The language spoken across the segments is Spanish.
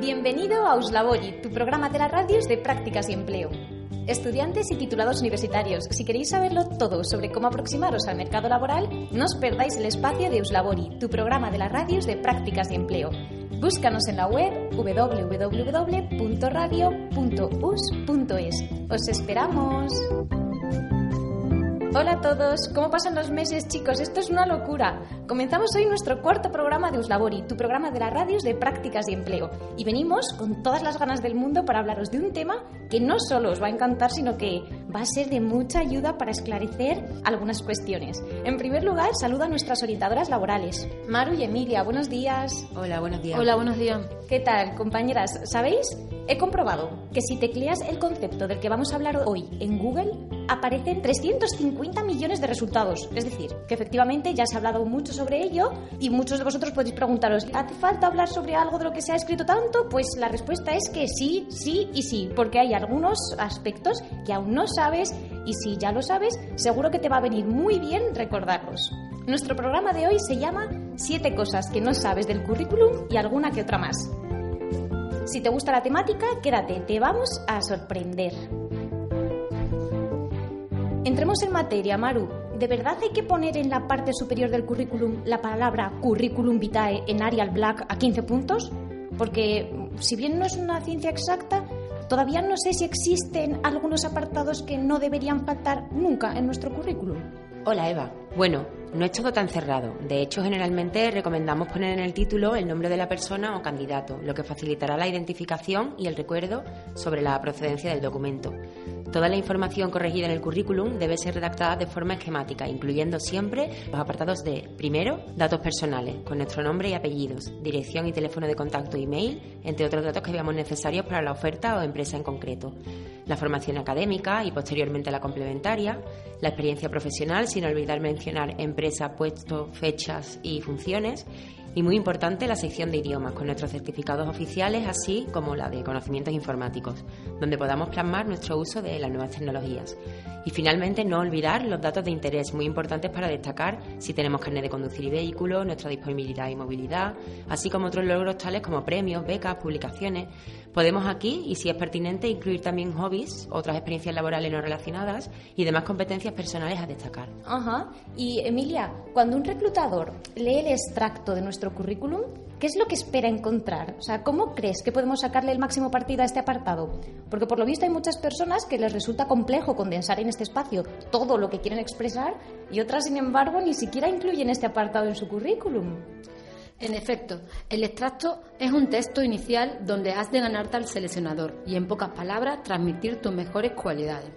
Bienvenido a Uslabori, tu programa de las radios de prácticas y empleo. Estudiantes y titulados universitarios, si queréis saberlo todo sobre cómo aproximaros al mercado laboral, no os perdáis el espacio de Uslabori, tu programa de las radios de prácticas y empleo. Búscanos en la web www.radio.us.es. ¡Os esperamos! Hola a todos, ¿cómo pasan los meses chicos? Esto es una locura. Comenzamos hoy nuestro cuarto programa de Uslabori, tu programa de las radios de prácticas y empleo. Y venimos con todas las ganas del mundo para hablaros de un tema que no solo os va a encantar, sino que va a ser de mucha ayuda para esclarecer algunas cuestiones. En primer lugar, saludo a nuestras orientadoras laborales, Maru y Emilia. Buenos días. Hola, buenos días. Hola, buenos días. ¿Qué tal, compañeras? ¿Sabéis? He comprobado que si tecleas el concepto del que vamos a hablar hoy en Google, aparecen 350 millones de resultados. Es decir, que efectivamente ya se ha hablado mucho sobre ello y muchos de vosotros podéis preguntaros, ¿hace falta hablar sobre algo de lo que se ha escrito tanto? Pues la respuesta es que sí, sí y sí, porque hay algunos aspectos que aún no sabes y si ya lo sabes, seguro que te va a venir muy bien recordarlos. Nuestro programa de hoy se llama Siete cosas que no sabes del currículum y alguna que otra más. Si te gusta la temática, quédate, te vamos a sorprender. Entremos en materia, Maru. ¿De verdad hay que poner en la parte superior del currículum la palabra currículum vitae en Arial Black a 15 puntos? Porque, si bien no es una ciencia exacta, todavía no sé si existen algunos apartados que no deberían faltar nunca en nuestro currículum. Hola Eva. Bueno, no es todo tan cerrado. De hecho, generalmente recomendamos poner en el título el nombre de la persona o candidato, lo que facilitará la identificación y el recuerdo sobre la procedencia del documento. Toda la información corregida en el currículum debe ser redactada de forma esquemática, incluyendo siempre los apartados de, primero, datos personales, con nuestro nombre y apellidos, dirección y teléfono de contacto email, entre otros datos que veamos necesarios para la oferta o empresa en concreto. La formación académica y posteriormente la complementaria, la experiencia profesional, sin olvidar mencionar empresa, puesto, fechas y funciones, y muy importante la sección de idiomas con nuestros certificados oficiales, así como la de conocimientos informáticos, donde podamos plasmar nuestro uso de las nuevas tecnologías. Y finalmente no olvidar los datos de interés muy importantes para destacar si tenemos carnet de conducir y vehículo, nuestra disponibilidad y movilidad, así como otros logros tales como premios, becas, publicaciones. Podemos aquí, y si es pertinente, incluir también hobbies, otras experiencias laborales no relacionadas y demás competencias personales a destacar. Ajá. Y Emilia, cuando un reclutador lee el extracto de nuestro currículum, ¿qué es lo que espera encontrar? O sea, ¿cómo crees que podemos sacarle el máximo partido a este apartado? Porque por lo visto hay muchas personas que les resulta complejo condensar en este espacio todo lo que quieren expresar y otras, sin embargo, ni siquiera incluyen este apartado en su currículum. En efecto, el extracto es un texto inicial donde has de ganarte al seleccionador y, en pocas palabras, transmitir tus mejores cualidades.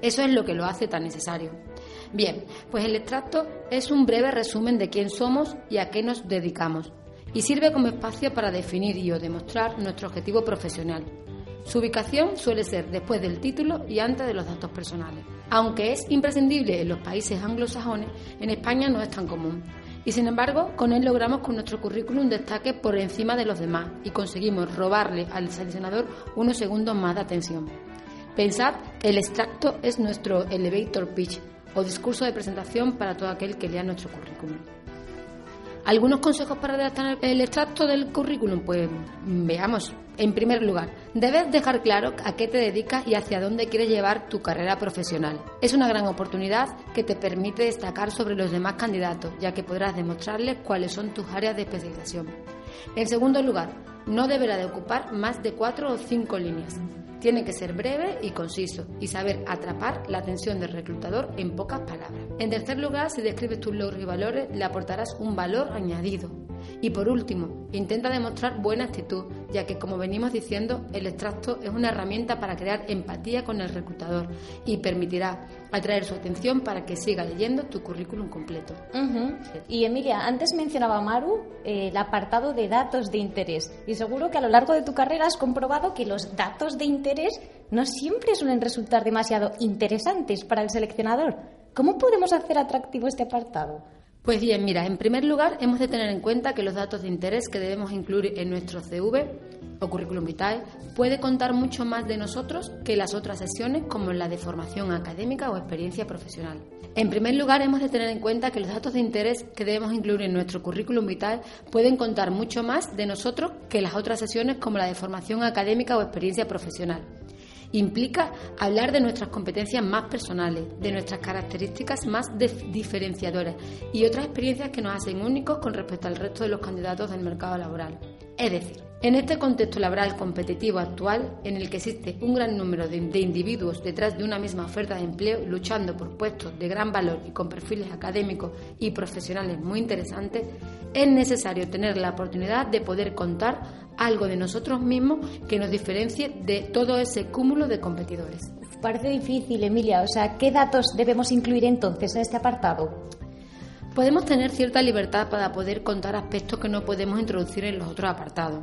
Eso es lo que lo hace tan necesario. Bien, pues el extracto es un breve resumen de quién somos y a qué nos dedicamos, y sirve como espacio para definir y o demostrar nuestro objetivo profesional. Su ubicación suele ser después del título y antes de los datos personales. Aunque es imprescindible en los países anglosajones, en España no es tan común. Y sin embargo, con él logramos que nuestro currículum destaque por encima de los demás y conseguimos robarle al seleccionador unos segundos más de atención. Pensad, el extracto es nuestro elevator pitch o discurso de presentación para todo aquel que lea nuestro currículum. ¿Algunos consejos para redactar el extracto del currículum? Pues veamos. En primer lugar, debes dejar claro a qué te dedicas y hacia dónde quieres llevar tu carrera profesional. Es una gran oportunidad que te permite destacar sobre los demás candidatos, ya que podrás demostrarles cuáles son tus áreas de especialización. En segundo lugar, no deberá de ocupar más de cuatro o cinco líneas. Tiene que ser breve y conciso y saber atrapar la atención del reclutador en pocas palabras. En tercer lugar, si describes tus logros y valores, le aportarás un valor añadido. Y por último, intenta demostrar buena actitud, ya que como venimos diciendo, el extracto es una herramienta para crear empatía con el reclutador y permitirá atraer su atención para que siga leyendo tu currículum completo. Y Emilia, antes mencionaba Maru eh, el apartado de datos de interés. Y seguro que a lo largo de tu carrera has comprobado que los datos de interés no siempre suelen resultar demasiado interesantes para el seleccionador. ¿Cómo podemos hacer atractivo este apartado? Pues bien, mira, en primer lugar hemos de tener en cuenta que los datos de interés que debemos incluir en nuestro CV o currículum vitae puede contar mucho más de nosotros que las otras sesiones como la de formación académica o experiencia profesional. En primer lugar, hemos de tener en cuenta que los datos de interés que debemos incluir en nuestro currículum vitae pueden contar mucho más de nosotros que las otras sesiones como la de formación académica o experiencia profesional. Implica hablar de nuestras competencias más personales, de nuestras características más diferenciadoras y otras experiencias que nos hacen únicos con respecto al resto de los candidatos del mercado laboral. Es decir, en este contexto laboral competitivo actual, en el que existe un gran número de, de, individuos detrás de una misma oferta de empleo luchando por puestos de gran valor y con perfiles académicos y profesionales muy interesantes, es necesario tener la oportunidad de poder contar algo de nosotros mismos que nos diferencie de todo ese cúmulo de competidores. Parece difícil, Emilia. O sea, ¿qué datos debemos incluir entonces en este apartado? Podemos tener cierta libertad para poder contar aspectos que no podemos introducir en los otros apartados.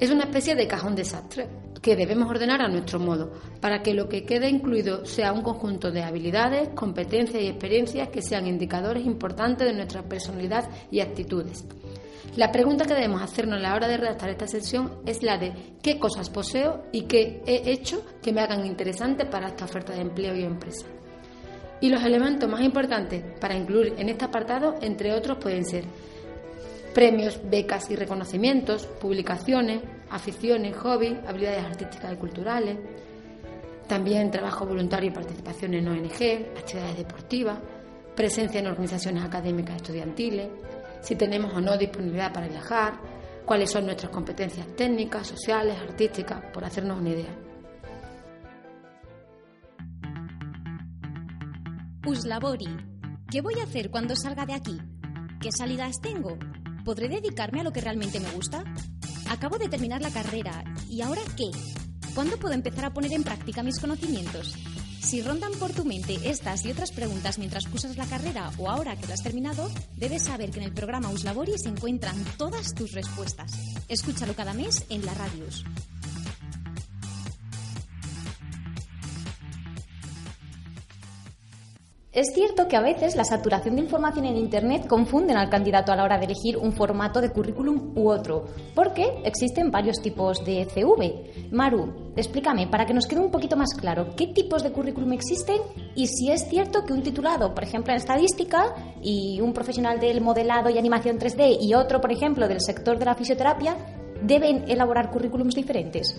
Es una especie de cajón desastre que debemos ordenar a nuestro modo, para que lo que quede incluido sea un conjunto de habilidades, competencias y experiencias que sean indicadores importantes de nuestra personalidad y actitudes. La pregunta que debemos hacernos a la hora de redactar esta sesión es la de qué cosas poseo y qué he hecho que me hagan interesante para esta oferta de empleo y empresa. Y los elementos más importantes para incluir en este apartado, entre otros, pueden ser premios, becas y reconocimientos, publicaciones, aficiones, hobbies, habilidades artísticas y culturales, también trabajo voluntario y participación en ONG, actividades deportivas, presencia en organizaciones académicas estudiantiles, si tenemos o no disponibilidad para viajar, cuáles son nuestras competencias técnicas, sociales, artísticas, por hacernos una idea. Uslabori. ¿Qué voy a hacer cuando salga de aquí? ¿Qué salidas tengo? ¿Podré dedicarme a lo que realmente me gusta? Acabo de terminar la carrera. ¿Y ahora qué? ¿Cuándo puedo empezar a poner en práctica mis conocimientos? Si rondan por tu mente estas y otras preguntas mientras cursas la carrera o ahora que lo has terminado, debes saber que en el programa Uslabori se encuentran todas tus respuestas. Escúchalo cada mes en la Radius. Es cierto que a veces la saturación de información en Internet confunden al candidato a la hora de elegir un formato de currículum u otro, porque existen varios tipos de CV. Maru, explícame, para que nos quede un poquito más claro, ¿qué tipos de currículum existen y si es cierto que un titulado, por ejemplo, en estadística y un profesional del modelado y animación 3D y otro, por ejemplo, del sector de la fisioterapia, deben elaborar currículums diferentes?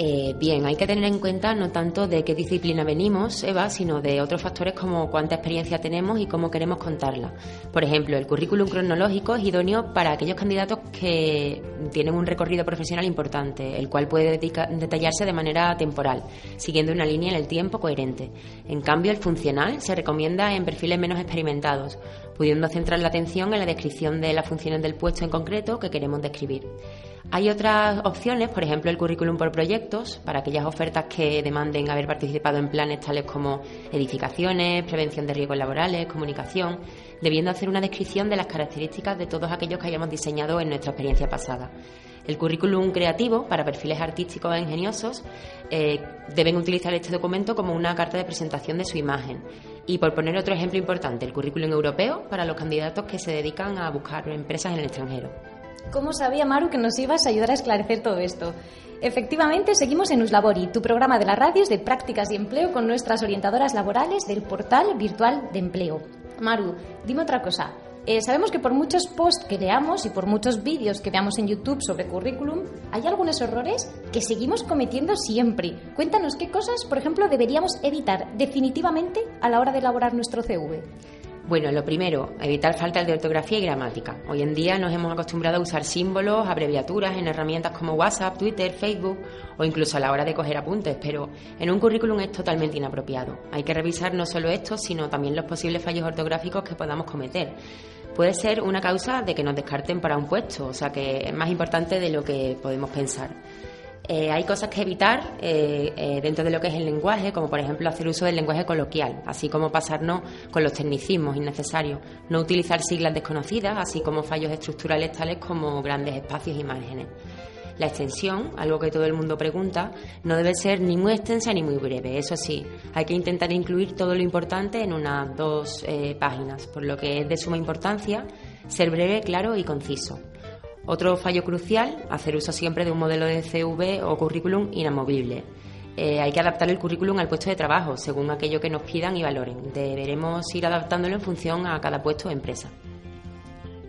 Eh, bien, hay que tener en cuenta no tanto de qué disciplina venimos, Eva, sino de otros factores como cuánta experiencia tenemos y cómo queremos contarla. Por ejemplo, el currículum cronológico es idóneo para aquellos candidatos que tienen un recorrido profesional importante, el cual puede detallarse de manera temporal, siguiendo una línea en el tiempo coherente. En cambio, el funcional se recomienda en perfiles menos experimentados, pudiendo centrar la atención en la descripción de las funciones del puesto en concreto que queremos describir. Hay otras opciones, por ejemplo, el currículum por proyectos, para aquellas ofertas que demanden haber participado en planes tales como edificaciones, prevención de riesgos laborales, comunicación, debiendo hacer una descripción de las características de todos aquellos que hayamos diseñado en nuestra experiencia pasada. El currículum creativo, para perfiles artísticos e ingeniosos, eh, deben utilizar este documento como una carta de presentación de su imagen. Y por poner otro ejemplo importante, el currículum europeo para los candidatos que se dedican a buscar empresas en el extranjero. ¿Cómo sabía Maru que nos ibas a ayudar a esclarecer todo esto? Efectivamente, seguimos en Uslabori, tu programa de las radios de prácticas y empleo con nuestras orientadoras laborales del portal virtual de empleo. Maru, dime otra cosa. Eh, sabemos que por muchos posts que veamos y por muchos vídeos que veamos en YouTube sobre currículum, hay algunos errores que seguimos cometiendo siempre. Cuéntanos qué cosas, por ejemplo, deberíamos evitar definitivamente a la hora de elaborar nuestro CV. Bueno, lo primero, evitar faltas de ortografía y gramática. Hoy en día nos hemos acostumbrado a usar símbolos, abreviaturas en herramientas como WhatsApp, Twitter, Facebook o incluso a la hora de coger apuntes, pero en un currículum es totalmente inapropiado. Hay que revisar no solo esto, sino también los posibles fallos ortográficos que podamos cometer. Puede ser una causa de que nos descarten para un puesto, o sea que es más importante de lo que podemos pensar. Eh, hay cosas que evitar eh, eh, dentro de lo que es el lenguaje, como por ejemplo hacer uso del lenguaje coloquial, así como pasarnos con los tecnicismos innecesarios, no utilizar siglas desconocidas, así como fallos estructurales tales como grandes espacios y márgenes. La extensión, algo que todo el mundo pregunta, no debe ser ni muy extensa ni muy breve. Eso sí, hay que intentar incluir todo lo importante en unas dos páginas, por lo que es de suma importancia ser breve, claro y conciso. Otro fallo crucial, hacer uso siempre de un modelo de CV o currículum inamovible. Eh, hay que adaptar el currículum al puesto de trabajo, según aquello que nos pidan y valoren. Deberemos ir adaptándolo en función a cada puesto o empresa.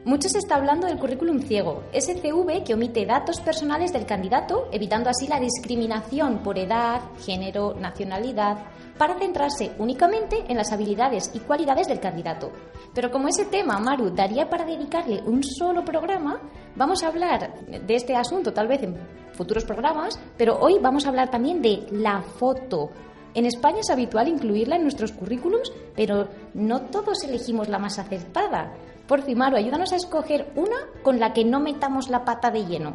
Mucho se está hablando del currículum ciego, ese CV que omite datos personales del candidato, evitando así la discriminación por edad, género, nacionalidad, para centrarse únicamente en las habilidades y cualidades del candidato. Pero como ese tema, Maru, daría para dedicarle un solo programa, vamos a hablar de este asunto tal vez en futuros programas, pero hoy vamos a hablar también de la foto. En España es habitual incluirla en nuestros currículums, pero no todos elegimos la más acertada. Por Maru, ayúdanos a escoger una con la que no metamos la pata de lleno.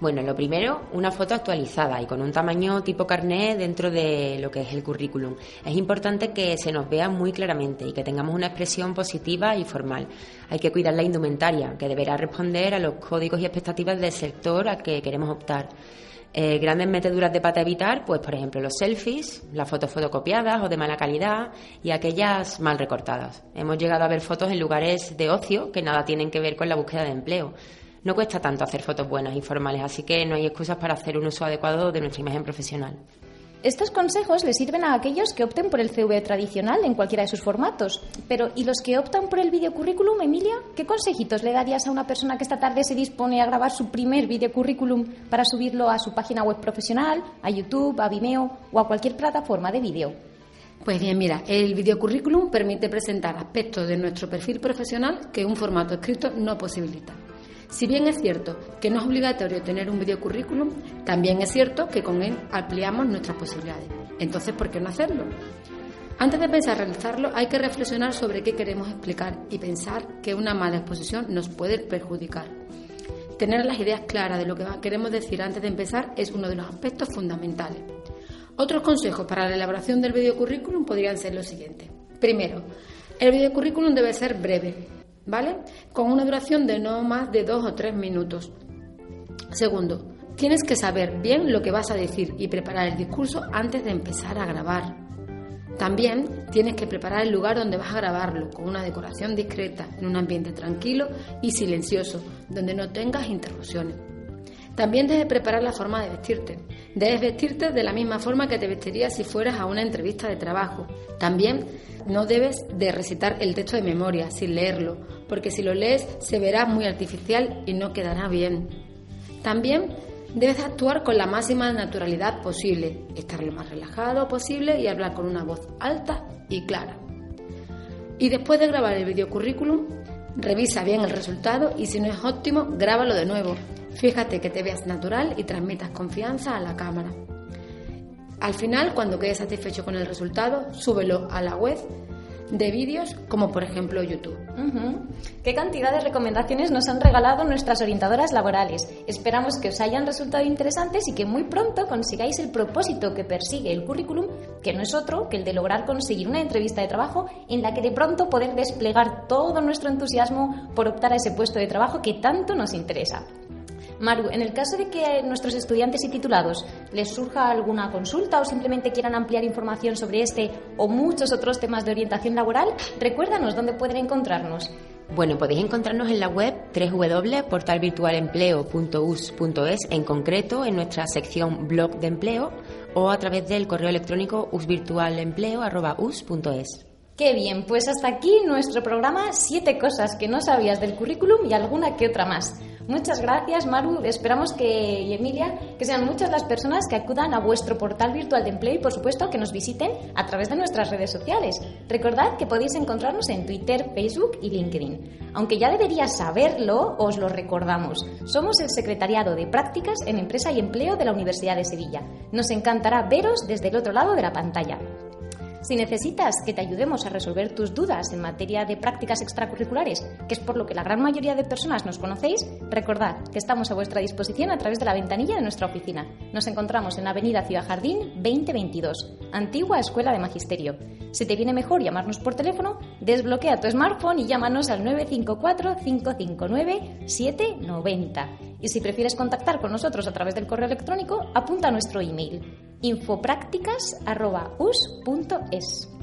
Bueno, lo primero, una foto actualizada y con un tamaño tipo carnet dentro de lo que es el currículum. Es importante que se nos vea muy claramente y que tengamos una expresión positiva y formal. Hay que cuidar la indumentaria, que deberá responder a los códigos y expectativas del sector al que queremos optar. Eh, grandes meteduras de pata evitar, pues por ejemplo los selfies, las fotos fotocopiadas o de mala calidad y aquellas mal recortadas. Hemos llegado a ver fotos en lugares de ocio que nada tienen que ver con la búsqueda de empleo. No cuesta tanto hacer fotos buenas y formales, así que no hay excusas para hacer un uso adecuado de nuestra imagen profesional. Estos consejos le sirven a aquellos que opten por el CV tradicional en cualquiera de sus formatos. Pero, ¿y los que optan por el videocurrículum, Emilia? ¿Qué consejitos le darías a una persona que esta tarde se dispone a grabar su primer videocurrículum para subirlo a su página web profesional, a YouTube, a Vimeo o a cualquier plataforma de vídeo? Pues bien, mira, el videocurrículum permite presentar aspectos de nuestro perfil profesional que un formato escrito no posibilita. Si bien es cierto que no es obligatorio tener un videocurrículum, también es cierto que con él ampliamos nuestras posibilidades. Entonces, ¿por qué no hacerlo? Antes de pensar realizarlo, hay que reflexionar sobre qué queremos explicar y pensar que una mala exposición nos puede perjudicar. Tener las ideas claras de lo que queremos decir antes de empezar es uno de los aspectos fundamentales. Otros consejos para la elaboración del videocurrículum podrían ser los siguientes. Primero, el videocurrículum debe ser breve, ¿vale? Con una duración de no más de dos o tres minutos. Segundo, tienes que saber bien lo que vas a decir y preparar el discurso antes de empezar a grabar. También tienes que preparar el lugar donde vas a grabarlo, con una decoración discreta, en un ambiente tranquilo y silencioso, donde no tengas interrupciones. También debes preparar la forma de vestirte. Debes vestirte de la misma forma que te vestirías si fueras a una entrevista de trabajo. También no debes de recitar el texto de memoria sin leerlo, porque si lo lees se verá muy artificial y no quedará bien. También debes actuar con la máxima naturalidad posible, estar lo más relajado posible y hablar con una voz alta y clara. Y después de grabar el videocurrículum, revisa bien el resultado y si no es óptimo, grábalo de nuevo Fíjate que te veas natural y transmitas confianza a la cámara. Al final, cuando quedes satisfecho con el resultado, súbelo a la web de vídeos como por ejemplo YouTube. ¿Qué cantidad de recomendaciones nos han regalado nuestras orientadoras laborales? Esperamos que os hayan resultado interesantes y que muy pronto consigáis el propósito que persigue el currículum, que no es otro que el de lograr conseguir una entrevista de trabajo en la que de pronto poder desplegar todo nuestro entusiasmo por optar a ese puesto de trabajo que tanto nos interesa. Maru, en el caso de que nuestros estudiantes y titulados les surja alguna consulta o simplemente quieran ampliar información sobre este o muchos otros temas de orientación laboral, recuérdanos dónde pueden encontrarnos. Bueno, podéis encontrarnos en la web www.portalvirtualempleo.us.es, en concreto en nuestra sección blog de empleo o a través del correo electrónico usvirtualempleo.us.es. Qué bien, pues hasta aquí nuestro programa Siete cosas que no sabías del currículum y alguna que otra más. Muchas gracias, Maru. Esperamos que, y Emilia, que sean muchas las personas que acudan a vuestro portal virtual de empleo y, por supuesto, que nos visiten a través de nuestras redes sociales. Recordad que podéis encontrarnos en Twitter, Facebook y LinkedIn. Aunque ya deberías saberlo, os lo recordamos. Somos el Secretariado de Prácticas en Empresa y Empleo de la Universidad de Sevilla. Nos encantará veros desde el otro lado de la pantalla. Si necesitas que te ayudemos a resolver tus dudas en materia de prácticas extracurriculares, que es por lo que la gran mayoría de personas nos conocéis, recordad que estamos a vuestra disposición a través de la ventanilla de nuestra oficina. Nos encontramos en la Avenida Ciudad Jardín 2022, antigua Escuela de Magisterio. Si te viene mejor llamarnos por teléfono, desbloquea tu smartphone y llámanos al 954 559 790. Y si prefieres contactar con nosotros a través del correo electrónico, apunta a nuestro email infoprácticas.us.es.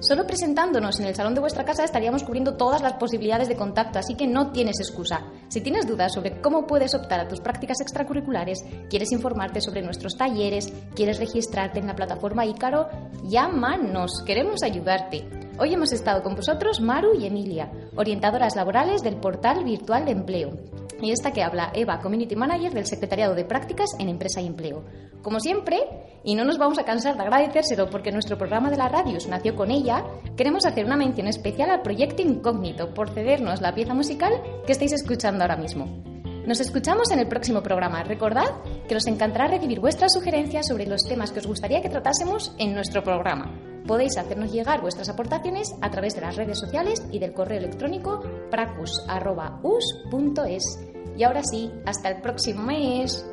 Solo presentándonos en el salón de vuestra casa estaríamos cubriendo todas las posibilidades de contacto, así que no tienes excusa. Si tienes dudas sobre cómo puedes optar a tus prácticas extracurriculares, quieres informarte sobre nuestros talleres, quieres registrarte en la plataforma Ícaro, llámanos, queremos ayudarte. Hoy hemos estado con vosotros Maru y Emilia, orientadoras laborales del portal virtual de empleo. Y esta que habla Eva, Community Manager del Secretariado de Prácticas en Empresa y Empleo. Como siempre, y no nos vamos a cansar de agradecérselo porque nuestro programa de la radio nació con ella, queremos hacer una mención especial al Proyecto Incógnito por cedernos la pieza musical que estáis escuchando ahora mismo. Nos escuchamos en el próximo programa. Recordad que nos encantará recibir vuestras sugerencias sobre los temas que os gustaría que tratásemos en nuestro programa. Podéis hacernos llegar vuestras aportaciones a través de las redes sociales y del correo electrónico pracus.us.es. Y ahora sí, hasta el próximo mes.